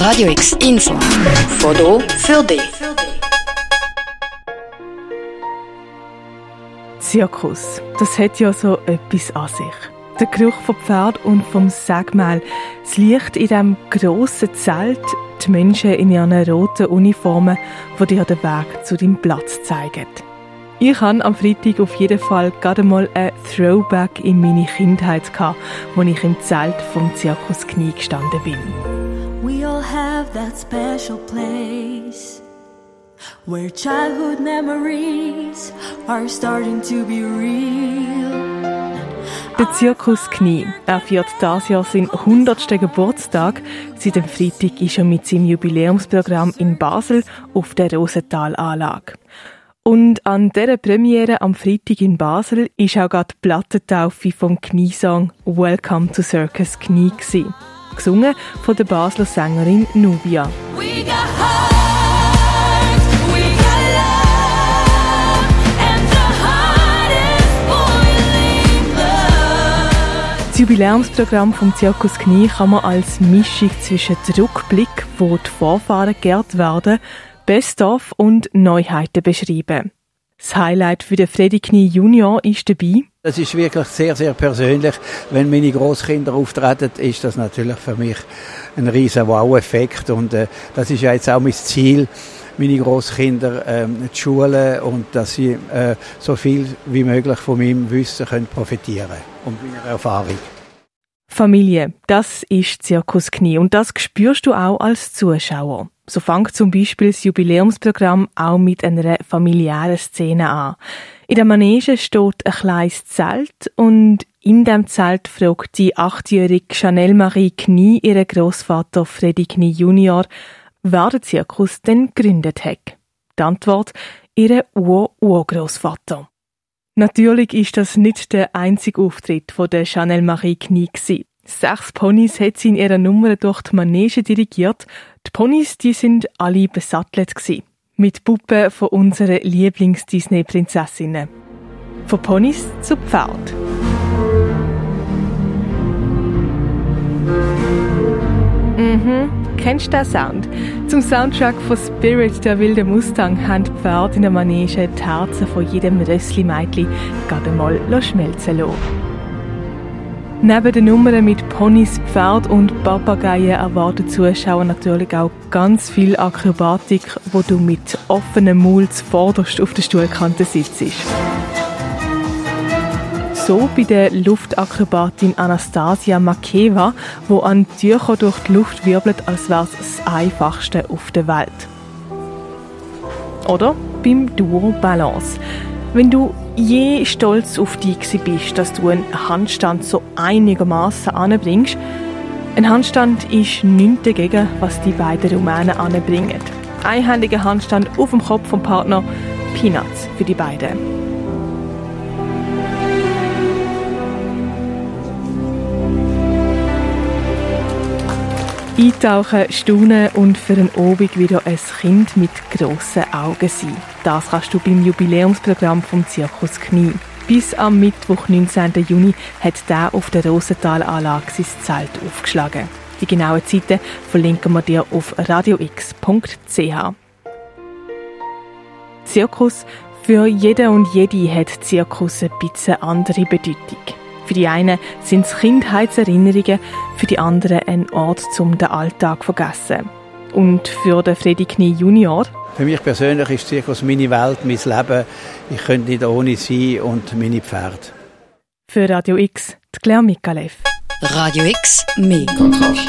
Radio X Info. Foto für dich. Zirkus, das hat ja so etwas an sich. Der Geruch vom Pferd und vom Sägmehl, das Licht in diesem grossen Zelt, die Menschen in ihren roten Uniformen, die dir den Weg zu deinem Platz zeigen. Ich hatte am Freitag auf jeden Fall gerade mal ein Throwback in meine Kindheit, wo ich im Zelt vom Zirkus Knie gestanden bin. Have that special place where childhood memories are starting to be real. Der Zirkus Knie er feiert dieses Jahr seinen 100. Geburtstag. Seit dem Freitag ist er mit seinem Jubiläumsprogramm in Basel auf der Rosenthalanlage. Und an dieser Premiere am Freitag in Basel ist auch gerade die Plattentaufe vom Kniesong Welcome to Circus Knie gewesen. Gesungen von der Basler Sängerin Nubia. Das Jubiläumsprogramm vom Zirkus Knie kann man als Mischung zwischen Rückblick, wo die Vorfahren geehrt werden, Best-of und Neuheiten beschreiben. Das Highlight für den Freddy Knie Junior ist dabei. Das ist wirklich sehr, sehr persönlich. Wenn meine Großkinder auftreten, ist das natürlich für mich ein riesen Wow-Effekt. Und äh, das ist ja jetzt auch mein Ziel, meine Großkinder ähm, zu schulen und dass sie äh, so viel wie möglich von meinem Wissen können profitieren und meiner Erfahrung. Familie, das ist Zirkus Knie und das spürst du auch als Zuschauer. So fängt zum Beispiel das Jubiläumsprogramm auch mit einer familiären Szene an. In der Manege steht ein kleines Zelt und in dem Zelt fragt die achtjährige Chanel Marie Knie ihren Großvater Freddy Knie Junior, wer den Zirkus denn gegründet hat. Die Antwort, ihre Ur-Urgroßvater. Natürlich ist das nicht der einzige Auftritt von der Chanel Marie Knie. Sechs Ponys hat sie in ihrer Nummer durch die Manege dirigiert. Die Ponys, die sind alle besattelt. Mit Puppen von unseren Lieblings-Disney-Prinzessinnen. Von Ponys zu Pferd. Mhm, kennst du den Sound? Zum Soundtrack von Spirit, der wilde Mustang, haben die Pferde in der Manege die Herzen von jedem Rössli-Mädchen gerade mal schmelzen lassen. Neben den Nummern mit Ponys, Pferd und Papageien erwarten Zuschauer natürlich auch ganz viel Akrobatik, wo du mit offenem Mund zuvorderst auf der Stuhlkante sitzt. So bei der Luftakrobatin Anastasia Makeva, wo an Tücher durch die Luft wirbelt, als wäre es das einfachste auf der Welt. Oder beim Duo Balance. Wenn du je stolz auf dich bist, dass du einen Handstand so einigermaßen anbringst, ein Handstand ist nichts dagegen, was die beiden Rumänen anbringen. Einhändiger Handstand auf dem Kopf vom Partner, Peanuts für die beiden. Eintauchen, staunen und für einen Obig wieder ein Kind mit grossen Augen sein. Das kannst du beim Jubiläumsprogramm vom Zirkus Knie. Bis am Mittwoch, 19. Juni, hat der auf der Rosenthalanlage sein Zelt aufgeschlagen. Die genauen Zeiten verlinken wir dir auf radiox.ch. Zirkus. Für jeden und jede hat Zirkus ein bisschen andere Bedeutung. Für die einen sind es Kindheitserinnerungen, für die anderen ein Ort zum den Alltag zu vergessen. Und für den Freddy Knie Junior Für mich persönlich ist Zirkus meine Welt, mein Leben. Ich könnte nicht ohne sie und meine Pferde. für Radio X, die Claire Mikalev. Radio X, mehr Kontrast.